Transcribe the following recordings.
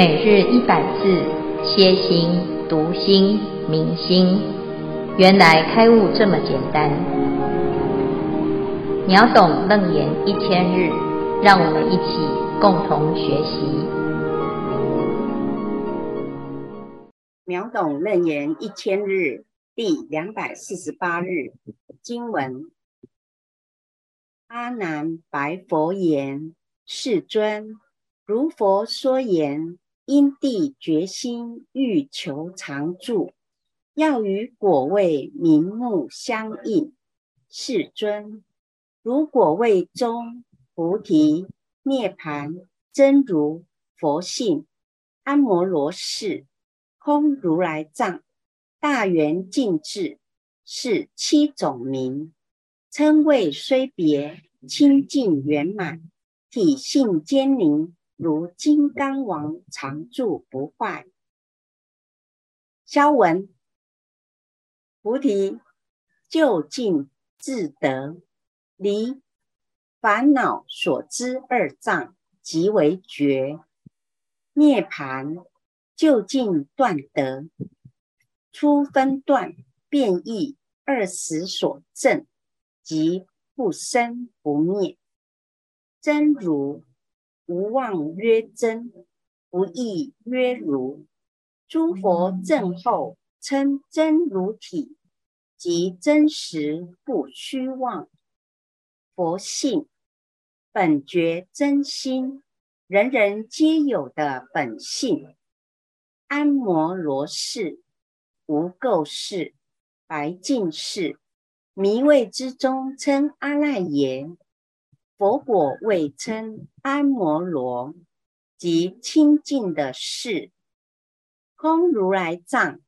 每日一百字，歇心、读心、明心，原来开悟这么简单。秒懂楞严一千日，让我们一起共同学习。秒懂楞严一千日第两百四十八日经文：阿难白佛言：“世尊。”如佛说言，因地决心欲求常住，要与果位名目相应。世尊，如果位中菩提涅槃真如佛性阿摩罗氏空如来藏大圆净智，是七种名，称谓虽别清净圆满，体性坚凝。如金刚王常住不坏。消文：菩提究竟自得，离烦恼所知二障，即为觉。涅槃究竟断得，初分断变异二时所证，即不生不灭。真如。无妄曰真，不异曰如。诸佛证后称真如体，即真实不虚妄。佛性本觉真心，人人皆有的本性。安摩罗氏、无垢氏、白净氏，迷味之中称阿赖耶。佛果位称阿摩罗，即清净的事。空如来藏，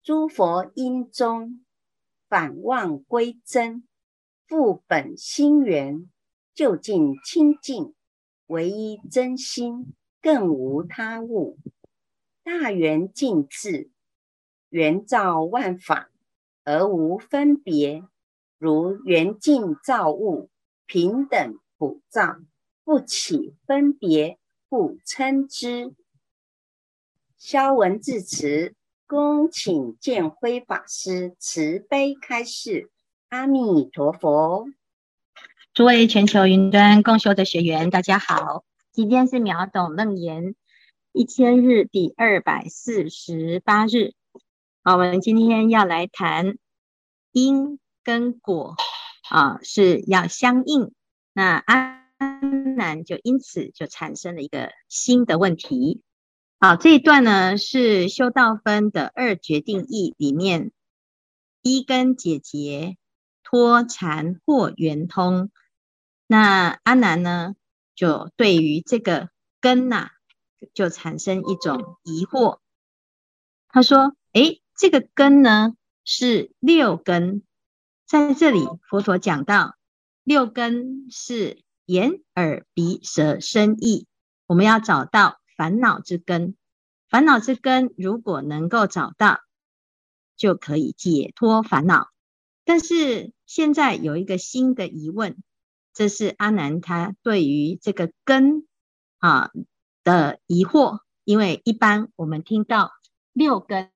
诸佛因中返望归真，复本心源，究竟清净，唯一真心，更无他物。大圆净智，圆照万法而无分别，如圆镜照物。平等普照，不起分别，不称之。消文至此，恭请见辉法师慈悲开示。阿弥陀佛。诸位全球云端共修的学员，大家好，今天是秒懂楞严一千日第二百四十八日。好，我们今天要来谈因跟果。啊，是要相应。那阿难就因此就产生了一个新的问题。好，这一段呢是修道分的二决定义里面，一根解结脱缠或圆通。那阿难呢就对于这个根呐、就产生一种疑惑。他说：“诶，这个根呢是六根。”在这里，佛陀讲到六根是眼、耳、鼻、舌、身、意，我们要找到烦恼之根。烦恼之根如果能够找到，就可以解脱烦恼。但是现在有一个新的疑问，这是阿南他对于这个根啊的疑惑，因为一般我们听到六根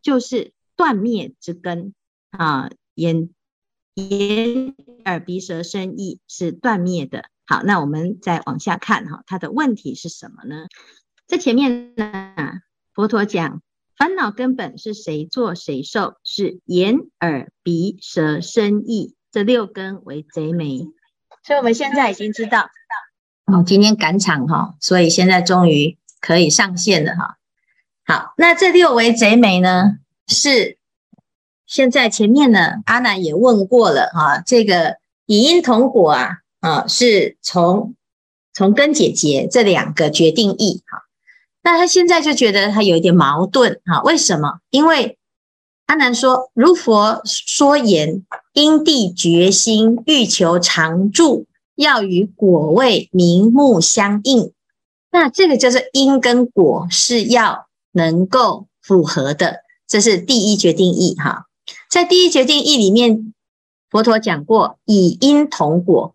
就是断灭之根。啊，眼、眼、耳、鼻、舌、身、意是断灭的。好，那我们再往下看哈，它的问题是什么呢？在前面呢，佛陀讲烦恼根本是谁做谁受？是眼、耳、鼻、舌、身、意这六根为贼媒。所以我们现在已经知道，哦，今天赶场哈，所以现在终于可以上线了哈。好，那这六为贼媒呢？是。现在前面呢，阿难也问过了哈，这个以因同果啊，啊是从从根解结这两个决定义哈，那他现在就觉得他有一点矛盾哈，为什么？因为阿难说，如佛说言，因地决心欲求常住，要与果位名目相应，那这个就是因跟果是要能够符合的，这是第一决定义哈。在第一决定义里面，佛陀讲过以因同果，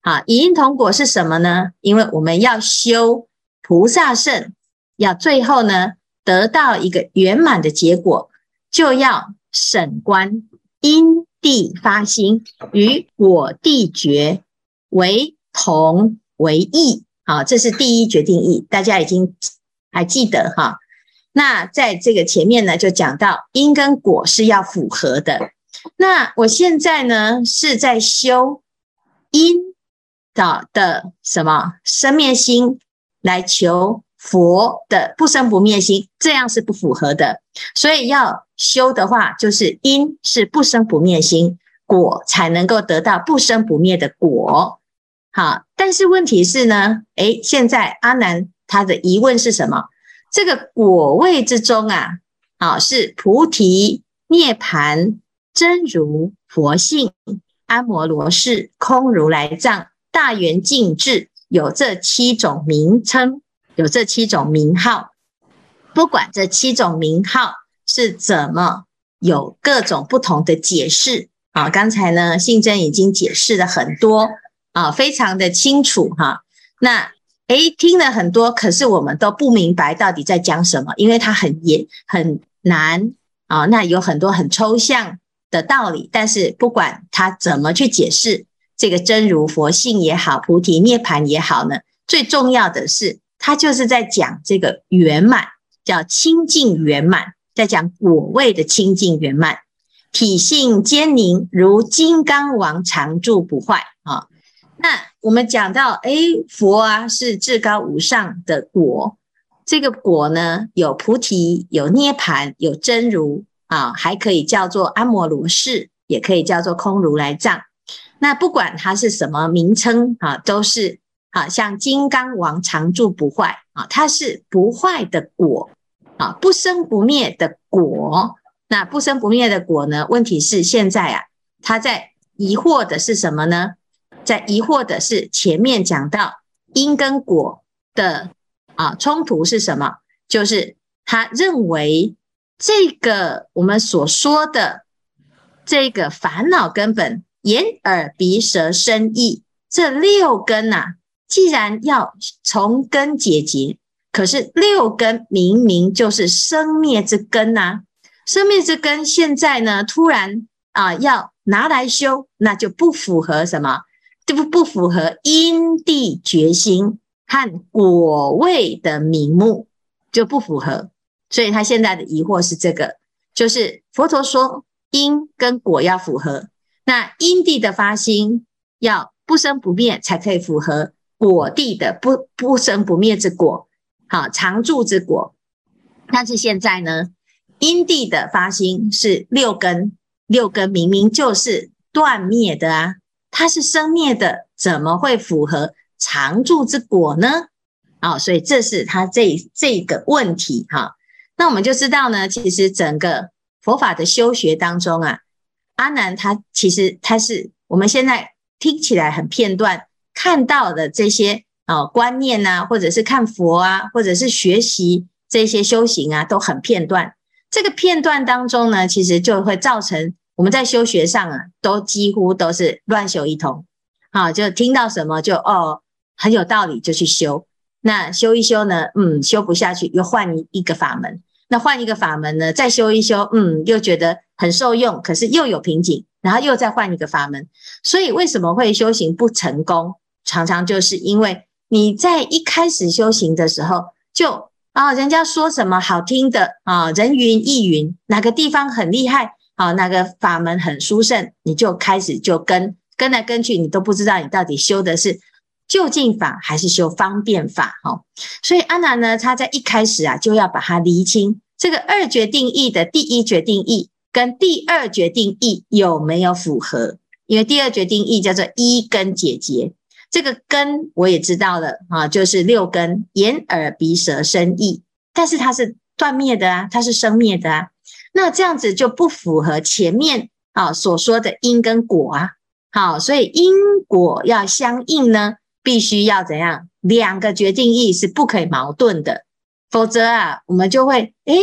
啊，以因同果是什么呢？因为我们要修菩萨圣要最后呢得到一个圆满的结果，就要审观因地发心与果地觉为同为异。好，这是第一决定义，大家已经还记得哈。那在这个前面呢，就讲到因跟果是要符合的。那我现在呢是在修因的的什么生灭心，来求佛的不生不灭心，这样是不符合的。所以要修的话，就是因是不生不灭心，果才能够得到不生不灭的果。好，但是问题是呢，诶，现在阿南他的疑问是什么？这个果位之中啊，啊，是菩提、涅槃、真如、佛性、阿摩罗氏、空如来藏、大圆净智，有这七种名称，有这七种名号。不管这七种名号是怎么有各种不同的解释啊，刚才呢，信真已经解释了很多。啊，非常的清楚哈。那诶，听了很多，可是我们都不明白到底在讲什么，因为它很严很难啊。那有很多很抽象的道理，但是不管他怎么去解释这个真如佛性也好，菩提涅槃也好呢，最重要的是，他就是在讲这个圆满，叫清净圆满，在讲果位的清净圆满，体性坚宁，如金刚王常住不坏啊。那我们讲到，哎，佛啊是至高无上的果，这个果呢有菩提，有涅槃，有真如啊，还可以叫做阿摩罗氏，也可以叫做空如来藏。那不管它是什么名称啊，都是啊，像金刚王常住不坏啊，它是不坏的果啊，不生不灭的果。那不生不灭的果呢？问题是现在啊，他在疑惑的是什么呢？在疑惑的是前面讲到因跟果的啊冲突是什么？就是他认为这个我们所说的这个烦恼根本眼耳鼻舌身意这六根呐、啊，既然要从根解决，可是六根明明就是生灭之根呐、生灭之根现在呢突然啊要拿来修，那就不符合什么？这不不符合因地决心和果位的名目，就不符合。所以他现在的疑惑是这个，就是佛陀说因跟果要符合，那因地的发心要不生不灭，才可以符合果地的不不生不灭之果，好常住之果。但是现在呢，因地的发心是六根，六根明明就是断灭的啊。它是生灭的，怎么会符合常住之果呢？啊、哦，所以这是他这这个问题哈、那我们就知道呢，其实整个佛法的修学当中啊，阿难他其实他是我们现在听起来很片段看到的这些啊、哦、观念呐、或者是看佛啊，或者是学习这些修行啊，都很片段。这个片段当中呢，其实就会造成。我们在修学上啊，都几乎都是乱修一通，啊，就听到什么就哦很有道理就去修，那修一修呢，嗯，修不下去又换一一个法门，那换一个法门呢，再修一修，嗯，又觉得很受用，可是又有瓶颈，然后又再换一个法门，所以为什么会修行不成功？常常就是因为你在一开始修行的时候就啊，人家说什么好听的啊，人云亦云，哪个地方很厉害。好，那个法门很殊胜，你就开始就跟跟来跟去，你都不知道你到底修的是究竟法还是修方便法。哈，所以阿难呢，他在一开始啊，就要把它厘清这个二决定义的第一决定义跟第二决定义有没有符合？因为第二决定义叫做一根解决，这个根我也知道了啊，就是六根眼耳鼻舌身意，但是它是断灭的啊，它是生灭的啊。那这样子就不符合前面啊所说的因跟果啊，好，所以因果要相应呢，必须要怎样？两个决定义是不可以矛盾的，否则啊，我们就会诶，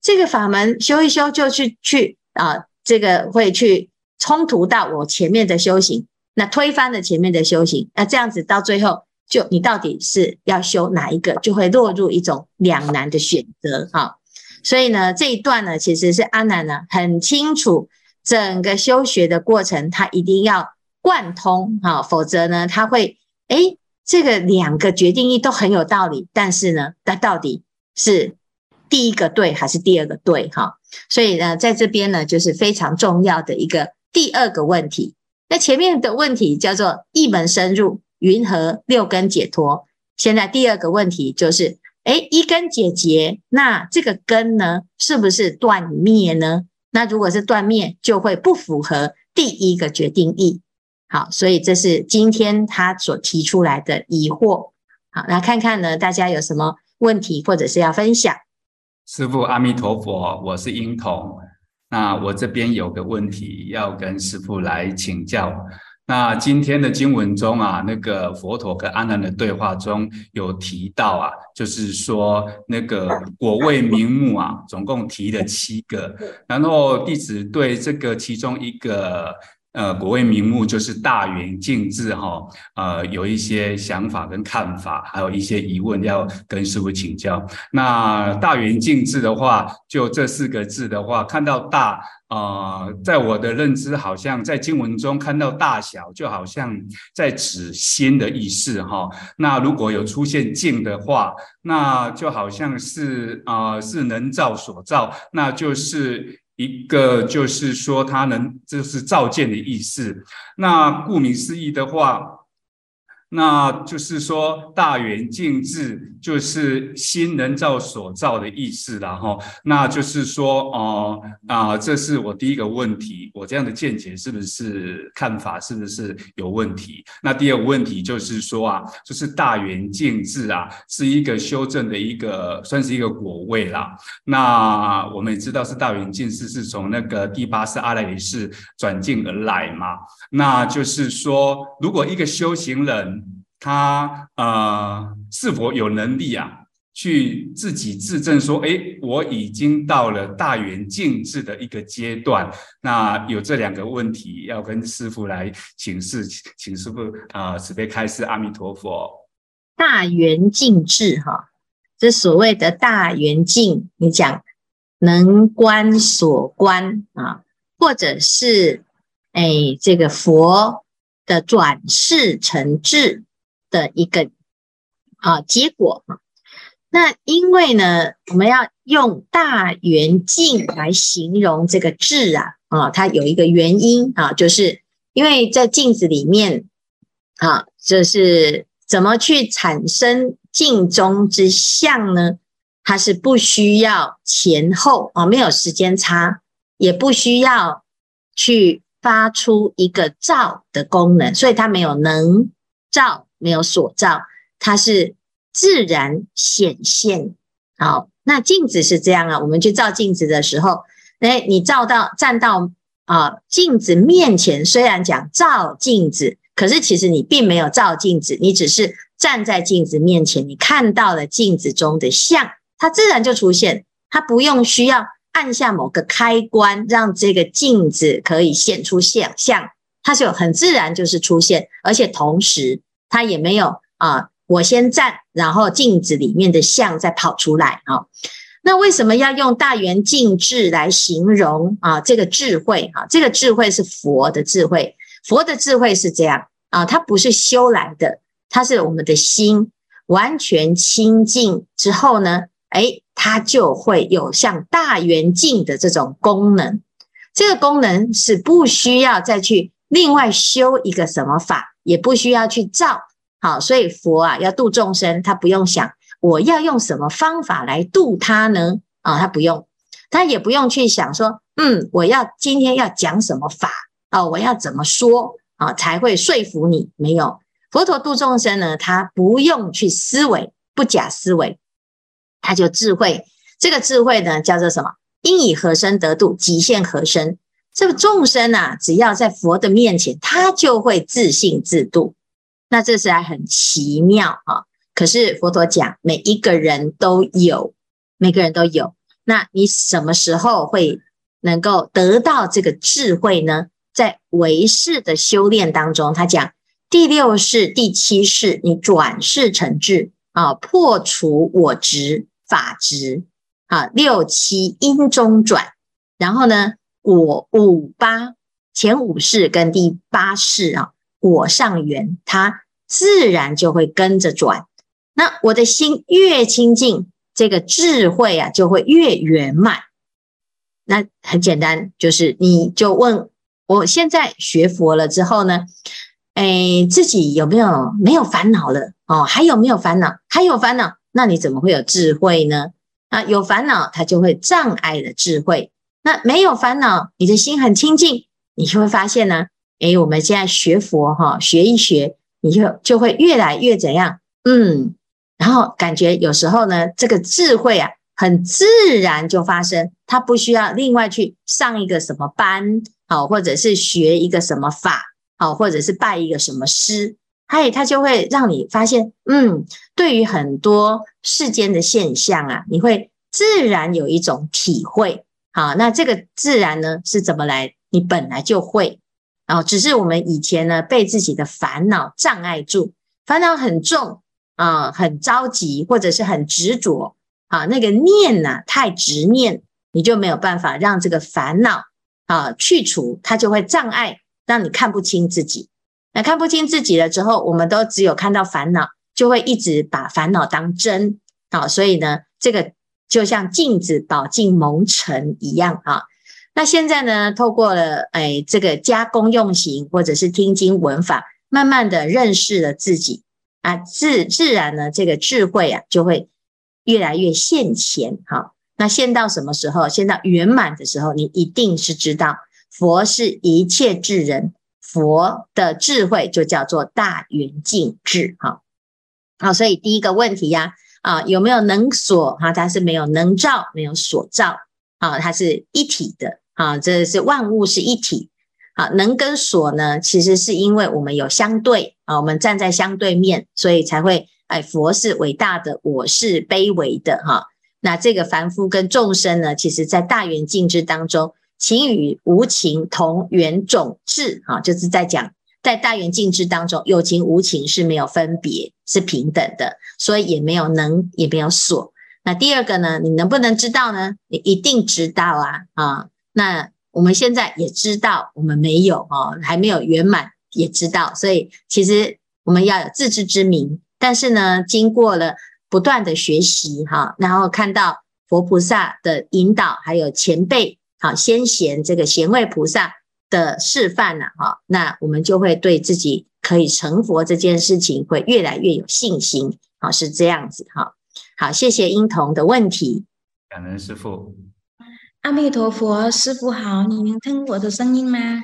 这个法门修一修就去去啊，这个会去冲突到我前面的修行，那推翻了前面的修行，那这样子到最后就你到底是要修哪一个，就会落入一种两难的选择哈。所以呢，这一段呢，其实是阿难呢很清楚整个修学的过程，他一定要贯通哈，否则呢，他会诶，这个两个决定义都很有道理，但是呢，那到底是第一个对还是第二个对哈？所以呢，在这边呢，就是非常重要的一个第二个问题。那前面的问题叫做一门深入，云何六根解脱？现在第二个问题就是。诶，一根解结，那这个根呢，是不是断灭呢？那如果是断灭，就会不符合第一个决定义。好，所以这是今天他所提出来的疑惑。好，来看看呢，大家有什么问题或者是要分享？师父阿弥陀佛，我是英童。那我这边有个问题要跟师父来请教。那今天的经文中啊，那个佛陀跟阿难的对话中有提到啊，就是说那个果位名目啊，总共提了七个，然后弟子对这个其中一个。呃，果位名目就是大圆净智哈，呃，有一些想法跟看法，还有一些疑问要跟师父请教。那大圆净智的话，就这四个字的话，看到大，呃，在我的认知，好像在经文中看到大小，就好像在指心的意思哈。那如果有出现净的话，那就好像是啊、呃，是能造所造，那就是。一个就是说，它能这是照见的意思。那顾名思义的话。那就是说，大圆净智就是心能造所造的意思了哈。那就是说，哦、啊、这是我第一个问题，我这样的见解是不是看法是不是有问题？那第二个问题就是说啊，就是大圆净智啊，是一个修正的一个，算是一个果位啦。那我们也知道是大圆净智是从那个第八世阿赖耶识转进而来嘛。那就是说，如果一个修行人，他呃是否有能力啊，去自己自证说，哎，我已经到了大圆净智的一个阶段？那有这两个问题要跟师父来请示，请师父啊、慈悲开示，阿弥陀佛。大圆净智哈，这所谓的大圆净，你讲能观所观啊，或者是哎这个佛的转世成智。的一个啊结果哈，那因为呢，我们要用大圆镜来形容这个智啊啊，它有一个原因啊，就是因为在镜子里面啊，就是怎么去产生镜中之相呢？它是不需要前后啊，没有时间差，也不需要去发出一个照的功能，所以它没有能照。没有所照，它是自然显现。好，那镜子是这样啊。我们去照镜子的时候，哎，你照到站到啊镜子面前，虽然讲照镜子，可是其实你并没有照镜子，你只是站在镜子面前，你看到了镜子中的像，它自然就出现，它不用需要按下某个开关，让这个镜子可以现出现相，它就很自然就是出现，而且同时。他也没有啊，我先站，然后镜子里面的像再跑出来啊。那为什么要用大圆净智来形容啊？这个智慧啊，这个智慧是佛的智慧，佛的智慧是这样啊，它不是修来的，它是我们的心完全清净之后呢，诶，它就会有像大圆净的这种功能。这个功能是不需要再去另外修一个什么法。也不需要去造，好，所以佛啊要度众生，他不用想我要用什么方法来度他呢？啊，他不用，他也不用去想说，嗯，我要今天要讲什么法啊，我要怎么说啊才会说服你？没有，佛陀度众生呢，他不用去思维，不假思维，他就智慧。这个智慧呢叫做什么？应以何身得度，极限何身。这个众生啊，只要在佛的面前，他就会自信自度。那这是还很奇妙啊！可是佛陀讲，每一个人都有，每个人都有。那你什么时候会能够得到这个智慧呢？在唯识的修炼当中，他讲第六世、第七世，你转世成智啊，破除我执、法执啊，六七因中转，然后呢，我五八前五世跟第八世啊，我上缘，它自然就会跟着转。那我的心越清净，这个智慧啊就会越圆满。那很简单，就是你就问我现在学佛了之后呢？哎，自己有没有没有烦恼了？哦，还有没有烦恼？还有烦恼，那你怎么会有智慧呢？啊，有烦恼，它就会障碍了智慧。那没有烦恼，你的心很清净，你就会发现呢，哎，我们现在学佛哈，学一学，你就就会越来越怎样？嗯，然后感觉有时候呢，这个智慧啊，很自然就发生，它不需要另外去上一个什么班，好，或者是学一个什么法。好，或者是拜一个什么师，嘿，他就会让你发现，嗯，对于很多世间的现象啊，你会自然有一种体会。好，那这个自然呢是怎么来？你本来就会，然后只是我们以前呢被自己的烦恼障碍住，烦恼很重啊，很着急，或者是很执着啊，那个念呐太执念，你就没有办法让这个烦恼啊去除，它就会障碍。让你看不清自己，那看不清自己了之后，我们都只有看到烦恼，就会一直把烦恼当真，好，所以呢，这个就像镜子倒进蒙尘一样啊。那现在呢，透过了哎这个加工用行，或者是听经闻法，慢慢的认识了自己啊，自自然呢，这个智慧啊就会越来越现前。好，那现到什么时候？现到圆满的时候，你一定是知道。佛是一切智人，佛的智慧就叫做大圆净智，哈，好，所以第一个问题呀，啊有没有能所？哈，它是没有能照，没有所照，啊，它是一体的，啊，这是万物是一体，啊，能跟所呢，其实是因为我们有相对，啊，我们站在相对面，所以才会，哎，佛是伟大的，我是卑微的，哈，那这个凡夫跟众生呢，其实在大圆净智当中。情与无情同圆种智，啊，就是在讲在大圆镜智当中，有情无情是没有分别，是平等的，所以也没有能，也没有所。那第二个呢，你能不能知道呢？你一定知道啊，啊，那我们现在也知道，我们没有哦，还没有圆满，也知道，所以其实我们要有自知之明。但是呢，经过了不断的学习，哈，然后看到佛菩萨的引导，还有前辈。好，先贤这个贤位菩萨的示范呢，哈，那我们就会对自己可以成佛这件事情会越来越有信心，好，是这样子，哈，好，谢谢英童的问题。感恩师父，阿弥陀佛，师父好，你能听我的声音吗？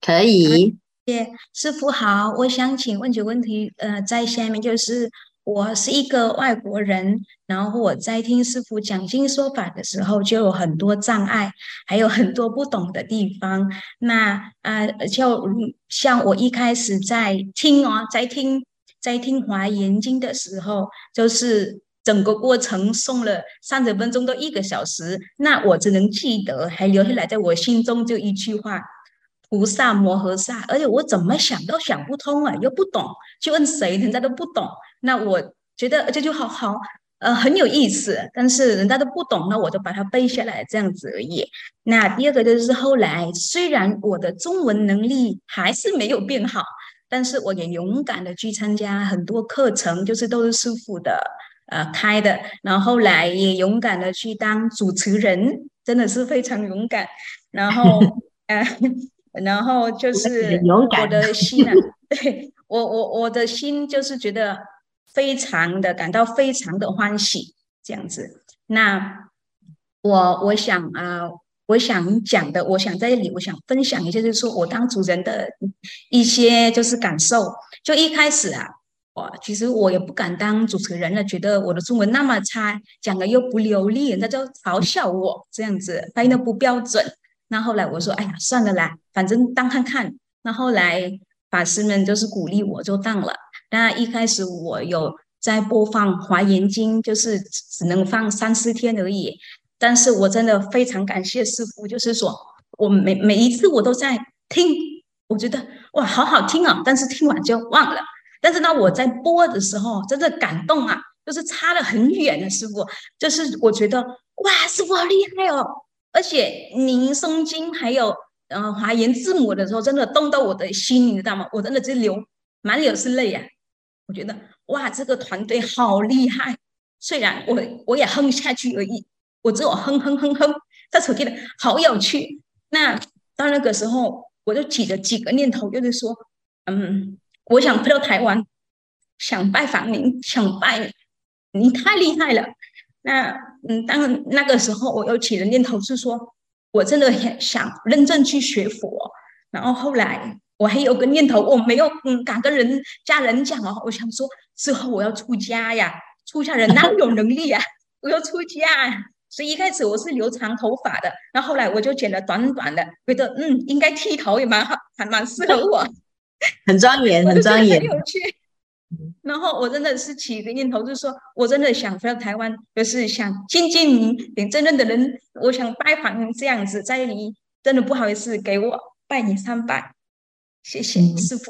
可以。谢谢师父好，我想请问几个问题，呃，在下面就是。我是一个外国人，然后我在听师傅讲经说法的时候，就有很多障碍，还有很多不懂的地方。那啊、就像我一开始在听哦，在听在听华严经的时候，就是整个过程送了三十分钟到一个小时，那我只能记得还留下来在我心中就一句话：菩萨摩诃萨。而且我怎么想都想不通啊，又不懂，去问谁，人家都不懂。那我觉得这就好好，呃，很有意思，但是人家都不懂，那我就把它背下来这样子而已。那第二个就是后来，虽然我的中文能力还是没有变好，但是我也勇敢的去参加很多课程，就是都是师傅的呃开的，然后后来也勇敢的去当主持人，真的是非常勇敢。然后呃，然后就是我的心啊，对我我我的心就是觉得。非常的感到非常的欢喜，这样子。那我我想啊，我想讲的，我想在这里，我想分享一下，就是说我当主人的一些就是感受。就一开始啊，我其实我也不敢当主持人了，觉得我的中文那么差，讲的又不流利，人家就嘲笑我这样子，发音的不标准。那后来我说，哎呀，算了啦，反正当看看。那后来法师们就是鼓励我，就当了。那一开始我有在播放《华严经》，就是只能放三四天而已。但是我真的非常感谢师父，就是说我每每一次我都在听，我觉得哇，好好听啊！但是听完就忘了。但是呢，我在播的时候真的感动啊，就是差得很远的师父，就是我觉得哇，师父好厉害哦！而且您诵经还有呃华严字母的时候，真的动到我的心，你知道吗？我真的是流满脸是泪呀、我觉得哇，这个团队好厉害。虽然我我也哼下去而已，我只有哼哼哼哼，但是我觉得好有趣。那到那个时候。我就起了几个念头，就是说，嗯，我想飞到台湾，想拜访您，想拜你，您太厉害了。那，嗯，当那个时候，我又起了念头，是说我真的很想认真去学佛。然后后来，我还有个念头，我没有嗯敢跟人家人讲哦，我想说之后我要出家呀，出家人哪有能力呀？我要出家。所以一开始我是留长头发的，那后后来我就剪了短短的，觉得嗯，应该剃头也蛮好，还蛮适合我，很庄严，很庄严，很有趣。然后我真的是起一个念头，就是说我真的想回到台湾，就是想亲近您，领真正的人，我想拜访您这样子，在你真的不好意思，给我拜你三拜，谢谢、师傅。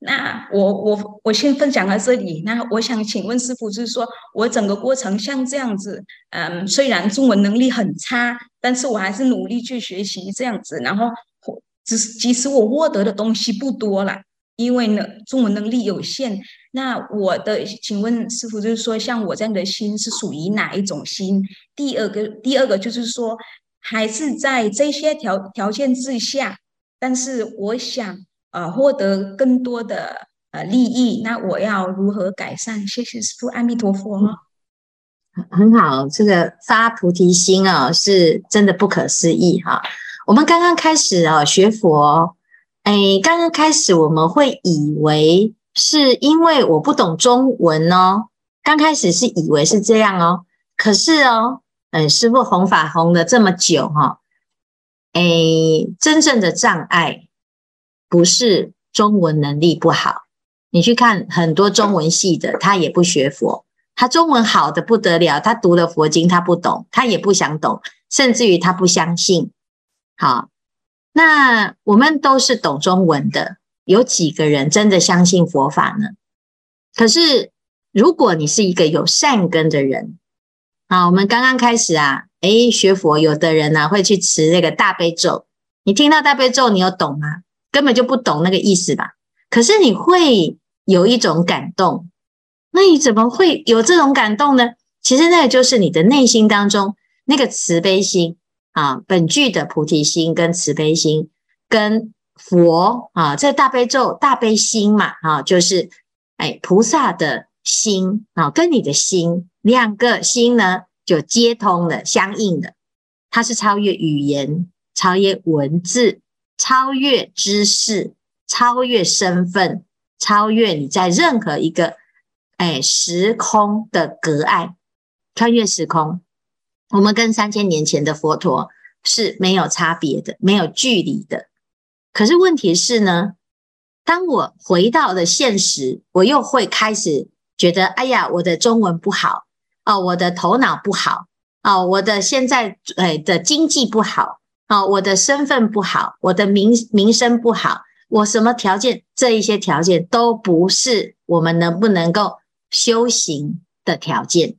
那我我我先分享到这里。那我想请问师傅，就是说我整个过程像这样子，嗯，虽然中文能力很差，但是我还是努力去学习这样子。然后，只是即使我获得的东西不多了，因为呢中文能力有限。那我的请问师傅，就是说像我这样的心是属于哪一种心？第二个，第二个就是说，还是在这些条条件之下，但是我想。啊，获得更多的呃利益，那我要如何改善？谢谢师父，阿弥陀佛。很好，这个发菩提心啊，是真的不可思议哈。我们刚刚开始啊学佛，哎，刚刚开始我们会以为是因为我不懂中文哦，刚开始是以为是这样哦。可是哦，嗯，师父弘法弘了这么久哈，哎，真正的障碍。不是中文能力不好，你去看很多中文系的，他也不学佛，他中文好的不得了，他读了佛经他不懂，他也不想懂，甚至于他不相信。好，那我们都是懂中文的，有几个人真的相信佛法呢？可是如果你是一个有善根的人，好，我们刚刚开始啊，诶，学佛，有的人呢、会去持那个大悲咒，你听到大悲咒，你有懂吗？根本就不懂那个意思吧？可是你会有一种感动，那你怎么会有这种感动呢？其实那个就是你的内心当中那个慈悲心啊，本具的菩提心跟慈悲心，跟佛啊，这大悲咒大悲心嘛啊，就是哎菩萨的心啊，跟你的心两个心呢就接通了，相应的，它是超越语言，超越文字。超越知识，超越身份，超越你在任何一个哎时空的隔碍，穿越时空，我们跟三千年前的佛陀是没有差别的，没有距离的。可是问题是呢，当我回到了现实，我又会开始觉得，哎呀，我的中文不好哦，我的头脑不好哦，我的现在哎的经济不好。好，我的身份不好，我的名名声不好，我什么条件？这一些条件都不是我们能不能够修行的条件。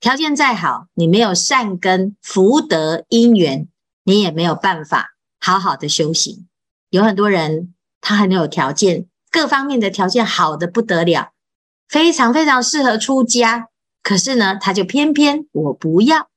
条件再好，你没有善根福德因缘，你也没有办法好好的修行。有很多人他很有条件，各方面的条件好的不得了，非常非常适合出家，可是呢，他就偏偏我不要。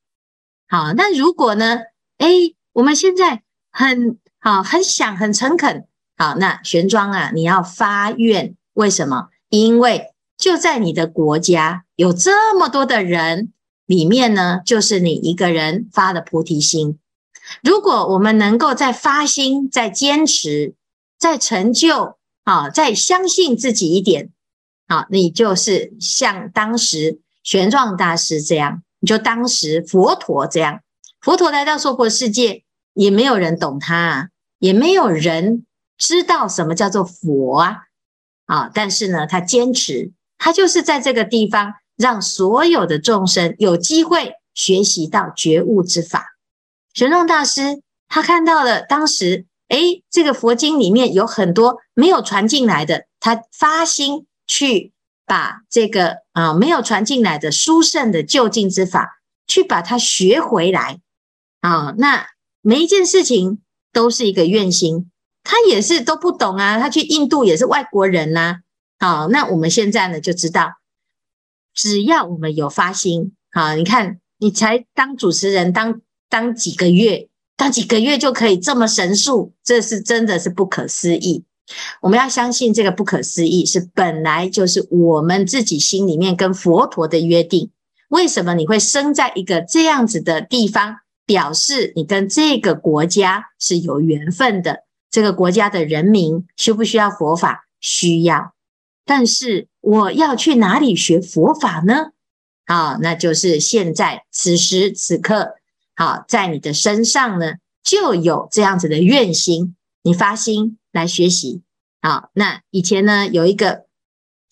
好，那如果呢？诶我们现在很好，很想，很诚恳。好，那玄奘啊，你要发愿，为什么？因为就在你的国家有这么多的人里面呢，就是你一个人发的菩提心。如果我们能够再发心，再坚持，再成就，啊，再相信自己一点，好，你就是像当时玄奘大师这样，你就当时佛陀这样，佛陀来到娑婆世界。也没有人懂他，也没有人知道什么叫做佛啊，啊！但是呢，他坚持，他就是在这个地方，让所有的众生有机会学习到觉悟之法。玄奘大师他看到了当时诶，这个佛经里面有很多没有传进来的，他发心去把这个啊没有传进来的殊胜的究竟之法，去把它学回来啊。那每一件事情都是一个愿心，他也是都不懂啊，他去印度也是外国人呐、啊。好，那我们现在呢就知道，只要我们有发心，好，你看你才当主持人当当几个月。当几个月就可以这么神速，这是真的是不可思议。我们要相信这个不可思议是本来就是我们自己心里面跟佛陀的约定。为什么你会生在一个这样子的地方？表示你跟这个国家是有缘分的。这个国家的人民需不需要佛法？需要。但是我要去哪里学佛法呢？啊，那就是现在此时此刻。好，在你的身上呢，就有这样子的愿心，你发心来学习。好，那以前呢，有一个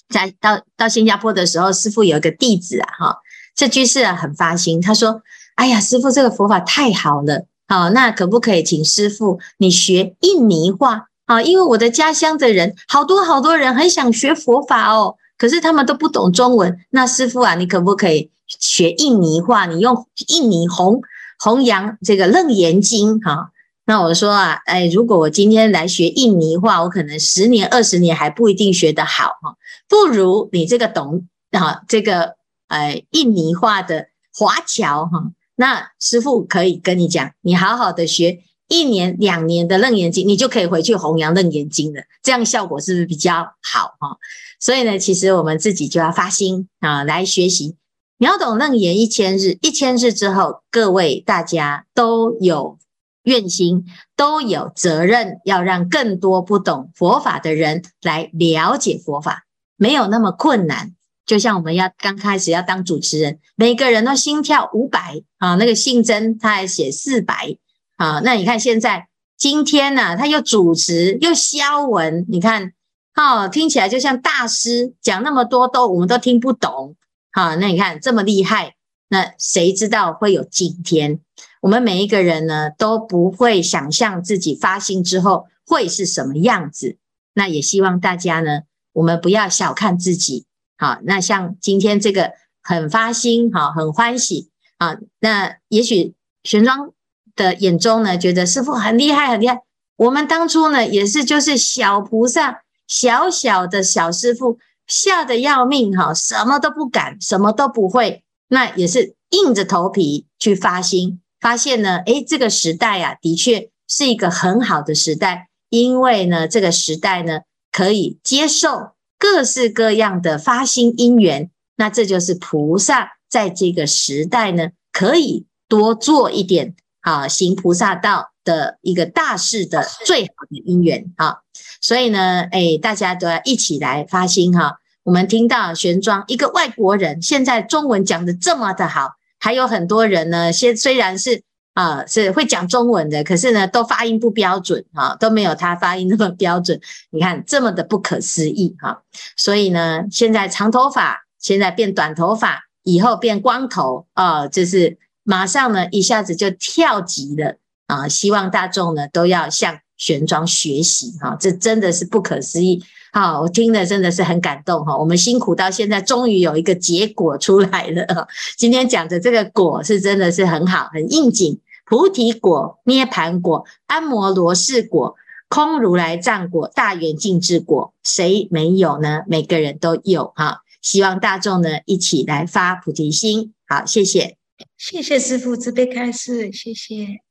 在到到新加坡的时候，师父有一个弟子啊，哈，这居士啊很发心，他说：“哎呀，师父这个佛法太好了，好，那可不可以请师父你学印尼话啊？因为我的家乡的人好多好多人很想学佛法哦，可是他们都不懂中文。那师父啊，你可不可以学印尼话？你用印尼红。”弘扬这个楞严经，哈，那我说啊，哎，如果我今天来学印尼话，我可能十年二十年还不一定学得好，哈，不如你这个懂啊，这个呃印尼话的华侨，哈，那师父可以跟你讲，你好好的学一年两年的楞严经，你就可以回去弘扬楞严经了，这样效果是不是比较好，哈？所以呢，其实我们自己就要发心啊，来学习。秒懂楞严一千日，一千日之后，各位大家都有愿心，都有责任，要让更多不懂佛法的人来了解佛法，没有那么困难。就像我们要刚开始要当主持人，每个人都心跳五百啊，那个姓曾他还写四百啊，那你看现在今天呢、他又主持又消文，你看哦，听起来就像大师讲那么多都我们都听不懂。好，那你看这么厉害，那谁知道会有今天？我们每一个人呢都不会想象自己发心之后会是什么样子。那也希望大家呢，我们不要小看自己。好，那像今天这个很发心，哈，很欢喜啊。那也许玄奘的眼中呢，觉得师父很厉害，很厉害。我们当初呢，也是就是小菩萨，小小的小师父。吓得要命哈，什么都不敢，什么都不会，那也是硬着头皮去发心，发现呢，诶，这个时代啊，的确是一个很好的时代，因为呢，这个时代呢，可以接受各式各样的发心因缘，那这就是菩萨在这个时代呢，可以多做一点啊，行菩萨道的一个大事的最好的因缘啊。所以呢，哎，大家都要一起来发心哈。我们听到玄奘一个外国人，现在中文讲的这么的好，还有很多人呢，现虽然是啊是会讲中文的，可是呢都发音不标准啊，都没有他发音那么标准。你看这么的不可思议哈。所以呢，现在长头发，现在变短头发，以后变光头啊，就是马上呢一下子就跳级了啊。希望大众呢都要向。玄奘学习哈，这真的是不可思议。好，我听了真的是很感动哈。我们辛苦到现在，终于有一个结果出来了。今天讲的这个果是真的是很好，很应景。菩提果、涅盘果、安摩罗氏果、空如来藏果、大圆净智果，谁没有呢？每个人都有哈。希望大众呢一起来发菩提心。好，谢谢，谢谢师傅慈悲开示，谢谢。